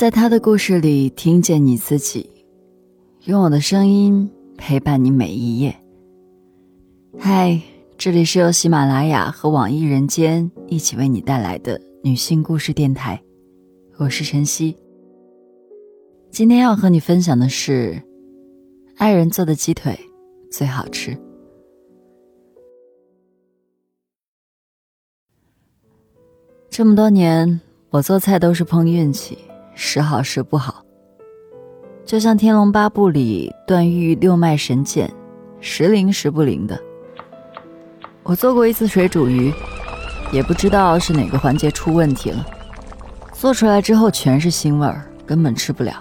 在他的故事里听见你自己，用我的声音陪伴你每一页。嗨，这里是由喜马拉雅和网易人间一起为你带来的女性故事电台，我是晨曦。今天要和你分享的是，爱人做的鸡腿最好吃。这么多年，我做菜都是碰运气。时好时不好，就像《天龙八部》里段誉六脉神剑，时灵时不灵的。我做过一次水煮鱼，也不知道是哪个环节出问题了，做出来之后全是腥味儿，根本吃不了。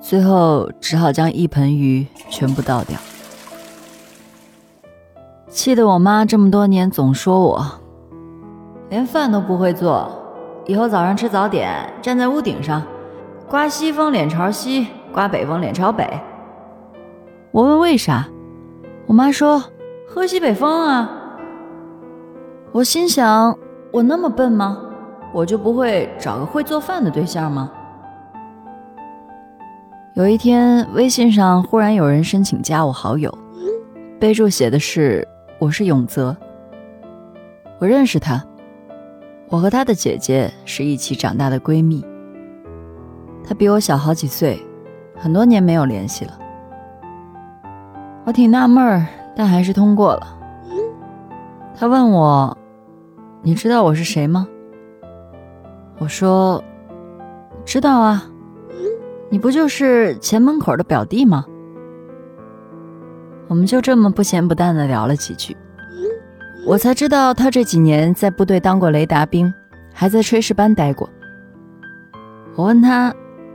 最后只好将一盆鱼全部倒掉，气得我妈这么多年总说我连饭都不会做。以后早上吃早点，站在屋顶上，刮西风脸朝西，刮北风脸朝北。我问为啥，我妈说喝西北风啊。我心想，我那么笨吗？我就不会找个会做饭的对象吗？有一天，微信上忽然有人申请加我好友，备注写的是我是永泽，我认识他。我和她的姐姐是一起长大的闺蜜，她比我小好几岁，很多年没有联系了。我挺纳闷儿，但还是通过了。她问我：“你知道我是谁吗？”我说：“知道啊，你不就是前门口的表弟吗？”我们就这么不咸不淡的聊了几句。我才知道他这几年在部队当过雷达兵，还在炊事班待过。我问他：“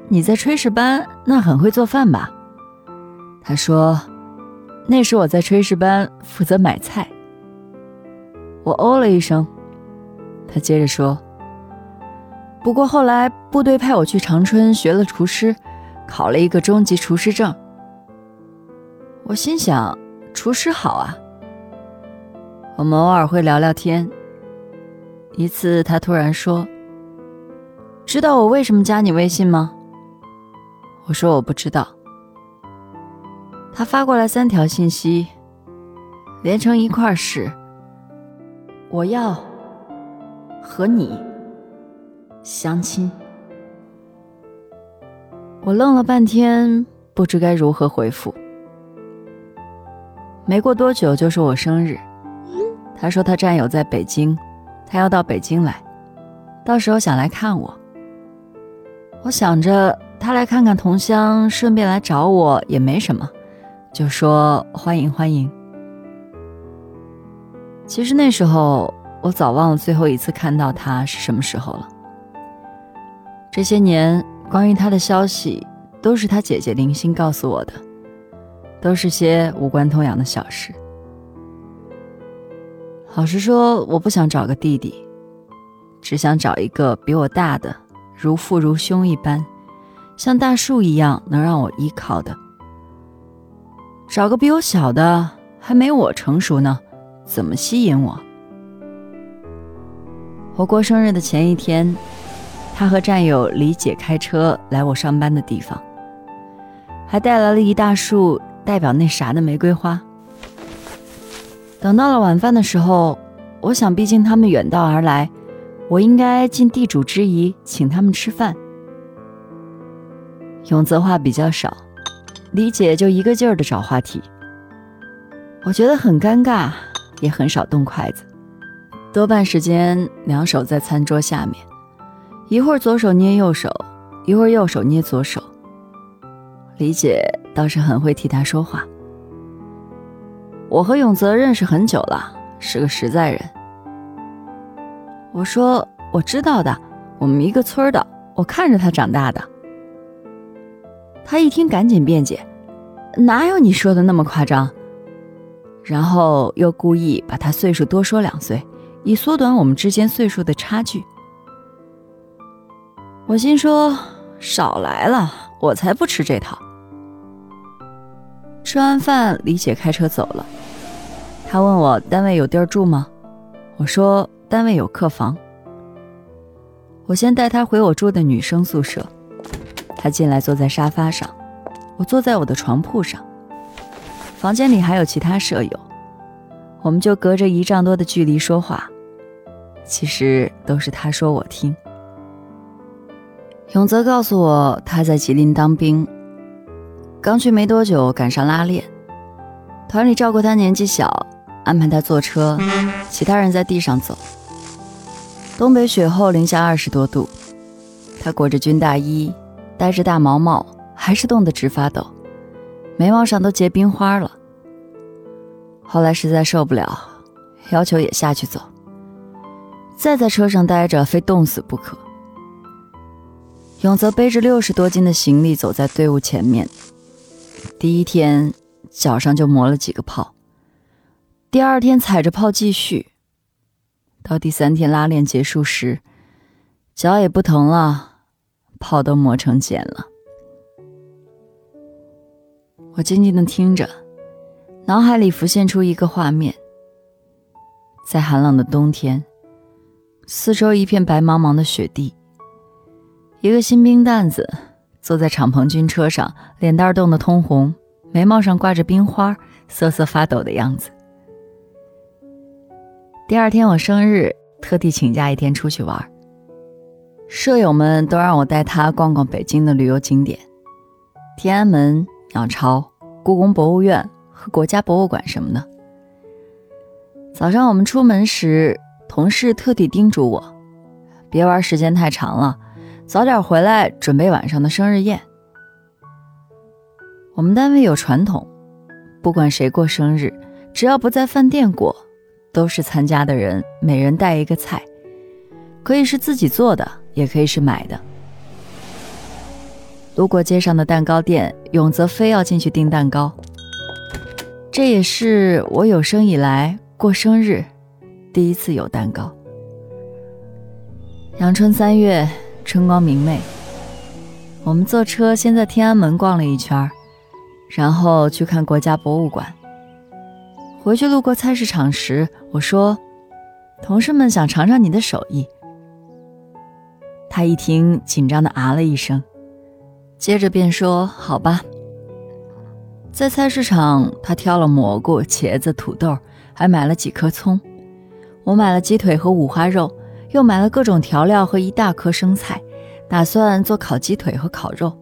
你在炊事班，那很会做饭吧？”他说：“那时我在炊事班负责买菜。”我哦了一声。他接着说：“不过后来部队派我去长春学了厨师，考了一个中级厨师证。”我心想：“厨师好啊。”我们偶尔会聊聊天。一次，他突然说：“知道我为什么加你微信吗？”我说：“我不知道。”他发过来三条信息，连成一块儿是：“我要和你相亲。”我愣了半天，不知该如何回复。没过多久，就是我生日。他说他战友在北京，他要到北京来，到时候想来看我。我想着他来看看同乡，顺便来找我也没什么，就说欢迎欢迎。其实那时候我早忘了最后一次看到他是什么时候了。这些年关于他的消息都是他姐姐零星告诉我的，都是些无关痛痒的小事。老实说，我不想找个弟弟，只想找一个比我大的，如父如兄一般，像大树一样能让我依靠的。找个比我小的，还没我成熟呢，怎么吸引我？我过生日的前一天，他和战友李姐开车来我上班的地方，还带来了一大束代表那啥的玫瑰花。等到了晚饭的时候，我想，毕竟他们远道而来，我应该尽地主之谊，请他们吃饭。永泽话比较少，李姐就一个劲儿的找话题，我觉得很尴尬，也很少动筷子，多半时间两手在餐桌下面，一会儿左手捏右手，一会儿右手捏左手。李姐倒是很会替他说话。我和永泽认识很久了，是个实在人。我说我知道的，我们一个村的，我看着他长大的。他一听赶紧辩解，哪有你说的那么夸张？然后又故意把他岁数多说两岁，以缩短我们之间岁数的差距。我心说少来了，我才不吃这套。吃完饭，李姐开车走了。他问我单位有地儿住吗？我说单位有客房。我先带他回我住的女生宿舍，他进来坐在沙发上，我坐在我的床铺上。房间里还有其他舍友，我们就隔着一丈多的距离说话。其实都是他说我听。永泽告诉我他在吉林当兵，刚去没多久赶上拉练，团里照顾他年纪小，安排他坐车，其他人在地上走。东北雪后零下二十多度，他裹着军大衣，戴着大毛帽，还是冻得直发抖，眉毛上都结冰花了。后来实在受不了，要求也下去走。再在车上待着，非冻死不可。永泽背着六十多斤的行李走在队伍前面，第一天脚上就磨了几个泡，第二天踩着泡继续，到第三天拉练结束时，脚也不疼了，泡都磨成茧了。我静静的听着，脑海里浮现出一个画面，在寒冷的冬天。四周一片白茫茫的雪地，一个新兵蛋子坐在敞篷军车上，脸蛋冻得通红，眉毛上挂着冰花，瑟瑟发抖的样子。第二天我生日，特地请假一天出去玩，舍友们都让我带他逛逛北京的旅游景点，天安门、鸟巢、故宫博物院和国家博物馆什么的。早上我们出门时。同事特地叮嘱我，别玩时间太长了，早点回来准备晚上的生日宴。我们单位有传统，不管谁过生日，只要不在饭店过，都是参加的人每人带一个菜，可以是自己做的，也可以是买的。路过街上的蛋糕店，永泽非要进去订蛋糕。这也是我有生以来过生日。第一次有蛋糕。阳春三月，春光明媚。我们坐车先在天安门逛了一圈，然后去看国家博物馆。回去路过菜市场时，我说：“同事们想尝尝你的手艺。”他一听，紧张的啊了一声，接着便说：“好吧。”在菜市场，他挑了蘑菇、茄子、土豆，还买了几颗葱。我买了鸡腿和五花肉，又买了各种调料和一大颗生菜，打算做烤鸡腿和烤肉。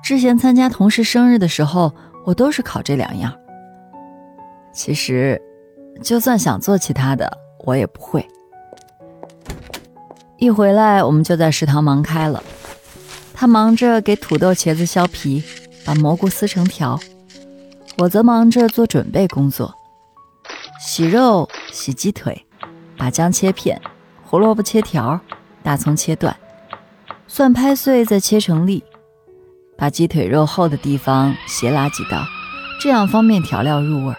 之前参加同事生日的时候，我都是烤这两样。其实，就算想做其他的，我也不会。一回来，我们就在食堂忙开了。他忙着给土豆、茄子削皮，把蘑菇撕成条；我则忙着做准备工作。洗肉、洗鸡腿，把姜切片，胡萝卜切条，大葱切段，蒜拍碎再切成粒，把鸡腿肉厚的地方斜拉几刀，这样方便调料入味儿。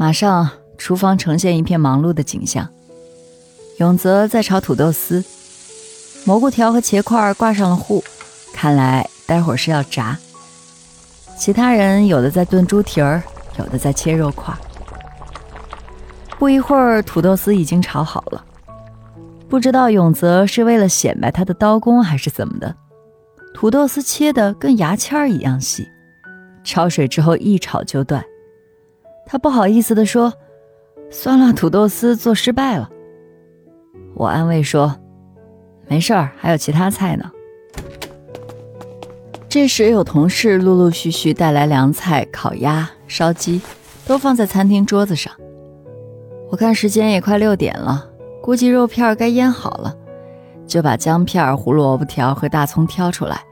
马上，厨房呈现一片忙碌的景象。永泽在炒土豆丝，蘑菇条和茄块挂上了糊，看来待会儿是要炸。其他人有的在炖猪蹄儿，有的在切肉块。不一会儿，土豆丝已经炒好了。不知道永泽是为了显摆他的刀工，还是怎么的，土豆丝切的跟牙签儿一样细，焯水之后一炒就断。他不好意思地说：“酸辣土豆丝做失败了。”我安慰说：“没事儿，还有其他菜呢。”这时有同事陆陆续续带来凉菜、烤鸭、烧鸡，都放在餐厅桌子上。我看时间也快六点了，估计肉片该腌好了，就把姜片、胡萝卜条和大葱挑出来，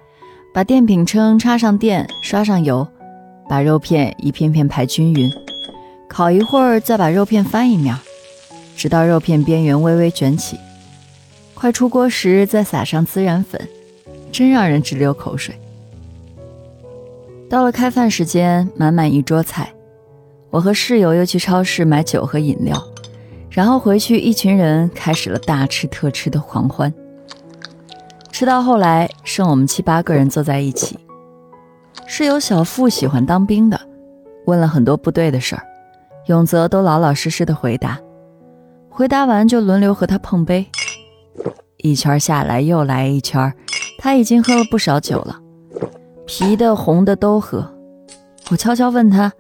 把电饼铛插上电，刷上油，把肉片一片片排均匀，烤一会儿，再把肉片翻一面，直到肉片边缘微微卷起，快出锅时再撒上孜然粉，真让人直流口水。到了开饭时间，满满一桌菜。我和室友又去超市买酒和饮料，然后回去，一群人开始了大吃特吃的狂欢。吃到后来，剩我们七八个人坐在一起。室友小付喜欢当兵的，问了很多部队的事儿，永泽都老老实实的回答。回答完就轮流和他碰杯，一圈下来又来一圈，他已经喝了不少酒了，啤的、红的都喝。我悄悄问他：“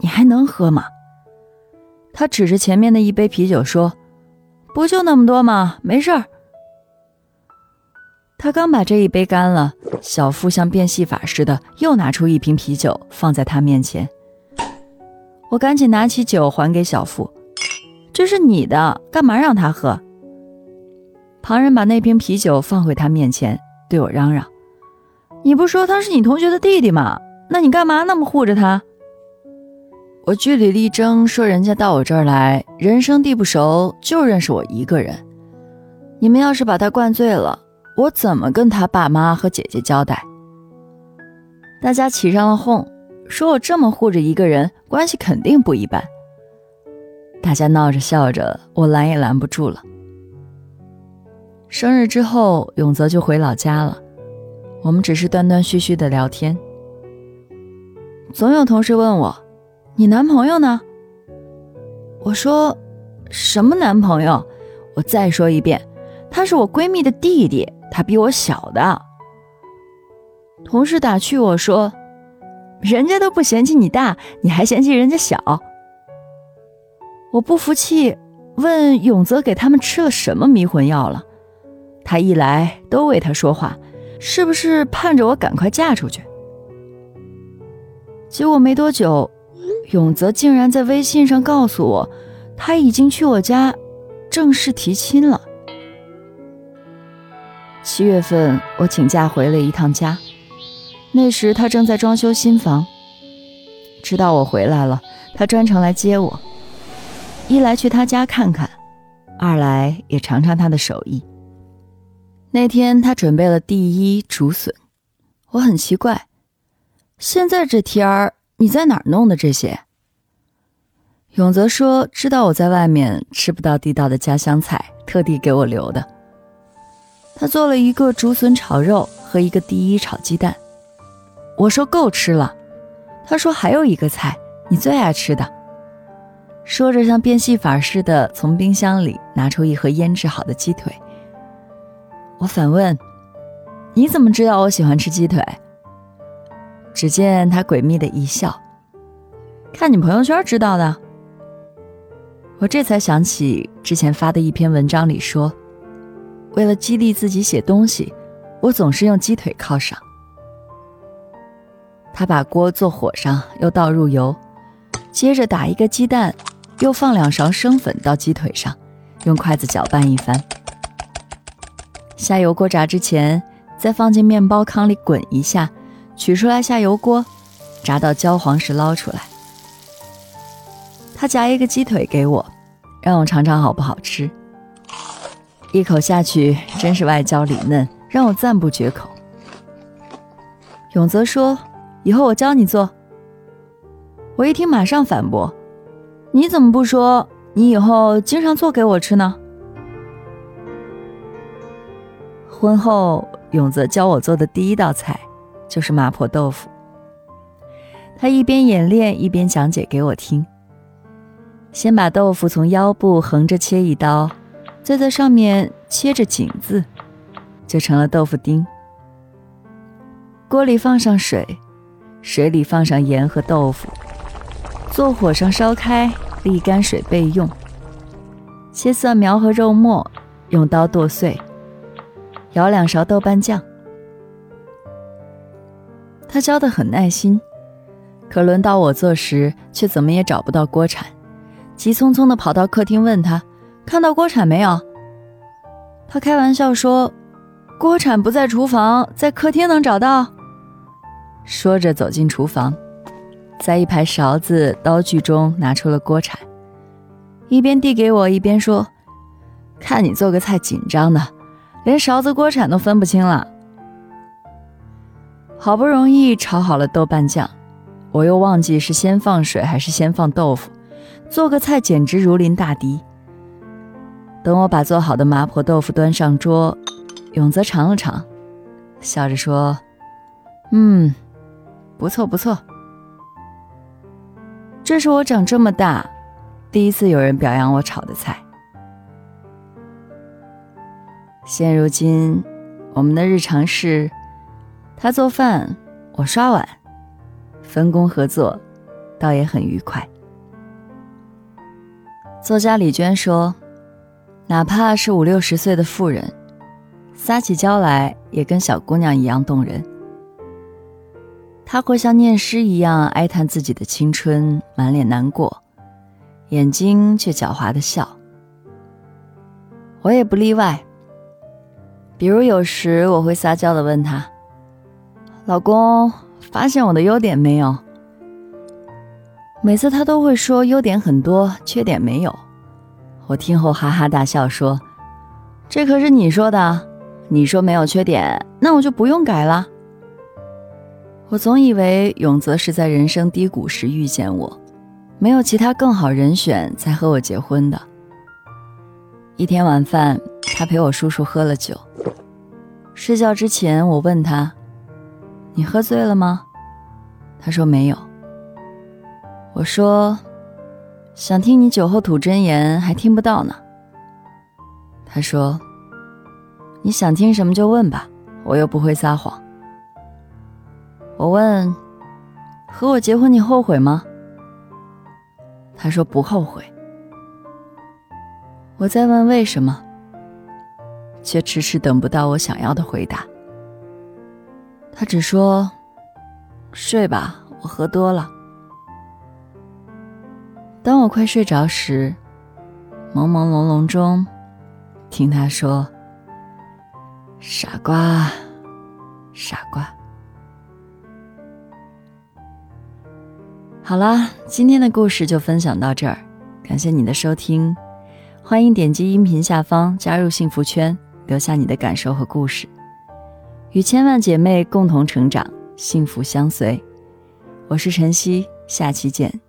你还能喝吗？”他指着前面的一杯啤酒说：“不就那么多吗？没事儿。”他刚把这一杯干了，小付像变戏法似的又拿出一瓶啤酒放在他面前。我赶紧拿起酒还给小付：“这是你的，干嘛让他喝？”旁人把那瓶啤酒放回他面前，对我嚷嚷：“你不说他是你同学的弟弟吗？那你干嘛那么护着他？”我据理力争说：“人家到我这儿来，人生地不熟，就认识我一个人。你们要是把他灌醉了，我怎么跟他爸妈和姐姐交代？”大家起上了哄，说我这么护着一个人，关系肯定不一般。大家闹着笑着，我拦也拦不住了。生日之后，永泽就回老家了。我们只是断断续续的聊天。总有同事问我：“你男朋友呢？”我说：“什么男朋友？我再说一遍，他是我闺蜜的弟弟，他比我小的。”同事打趣我说：“人家都不嫌弃你大，你还嫌弃人家小？”我不服气，问永泽给他们吃了什么迷魂药了。他一来都为他说话，是不是盼着我赶快嫁出去？结果没多久，永泽竟然在微信上告诉我，他已经去我家正式提亲了。七月份我请假回了一趟家，那时他正在装修新房。知道我回来了，他专程来接我，一来去他家看看，二来也尝尝他的手艺。那天他准备了第一竹笋，我很奇怪，现在这天儿你在哪儿弄的这些？永泽说知道我在外面吃不到地道的家乡菜，特地给我留的。他做了一个竹笋炒肉和一个第一炒鸡蛋，我说够吃了，他说还有一个菜你最爱吃的，说着像变戏法似的从冰箱里拿出一盒腌制好的鸡腿。我反问：“你怎么知道我喜欢吃鸡腿？”只见他诡秘的一笑：“看你朋友圈知道的。”我这才想起之前发的一篇文章里说：“为了激励自己写东西，我总是用鸡腿犒赏。”他把锅坐火上，又倒入油，接着打一个鸡蛋，又放两勺生粉到鸡腿上，用筷子搅拌一番。下油锅炸之前，再放进面包糠里滚一下，取出来下油锅，炸到焦黄时捞出来。他夹一个鸡腿给我，让我尝尝好不好吃。一口下去，真是外焦里嫩，让我赞不绝口。永泽说：“以后我教你做。”我一听，马上反驳：“你怎么不说你以后经常做给我吃呢？”婚后，永泽教我做的第一道菜就是麻婆豆腐。他一边演练一边讲解给我听。先把豆腐从腰部横着切一刀，再在上面切着井字，就成了豆腐丁。锅里放上水，水里放上盐和豆腐，坐火上烧开，沥干水备用。切蒜苗和肉末，用刀剁碎。舀两勺豆瓣酱，他教的很耐心，可轮到我做时，却怎么也找不到锅铲，急匆匆的跑到客厅问他：“看到锅铲没有？”他开玩笑说：“锅铲不在厨房，在客厅能找到。”说着走进厨房，在一排勺子、刀具中拿出了锅铲，一边递给我，一边说：“看你做个菜紧张的。”连勺子锅铲都分不清了。好不容易炒好了豆瓣酱，我又忘记是先放水还是先放豆腐，做个菜简直如临大敌。等我把做好的麻婆豆腐端上桌，永泽尝了尝，笑着说：“嗯，不错不错。”这是我长这么大第一次有人表扬我炒的菜。现如今，我们的日常是，他做饭，我刷碗，分工合作，倒也很愉快。作家李娟说：“哪怕是五六十岁的妇人，撒起娇来也跟小姑娘一样动人。他会像念诗一样哀叹自己的青春，满脸难过，眼睛却狡猾的笑。我也不例外。”比如有时我会撒娇的问他：“老公，发现我的优点没有？”每次他都会说优点很多，缺点没有。我听后哈哈大笑说：“这可是你说的，你说没有缺点，那我就不用改了。”我总以为永泽是在人生低谷时遇见我，没有其他更好人选才和我结婚的。一天晚饭，他陪我叔叔喝了酒。睡觉之前，我问他：“你喝醉了吗？”他说没有。我说：“想听你酒后吐真言，还听不到呢。”他说：“你想听什么就问吧，我又不会撒谎。”我问：“和我结婚你后悔吗？”他说：“不后悔。”我再问为什么？却迟迟等不到我想要的回答。他只说：“睡吧，我喝多了。”当我快睡着时，朦朦胧胧中，听他说：“傻瓜，傻瓜。”好啦，今天的故事就分享到这儿，感谢你的收听，欢迎点击音频下方加入幸福圈。留下你的感受和故事，与千万姐妹共同成长，幸福相随。我是晨曦，下期见。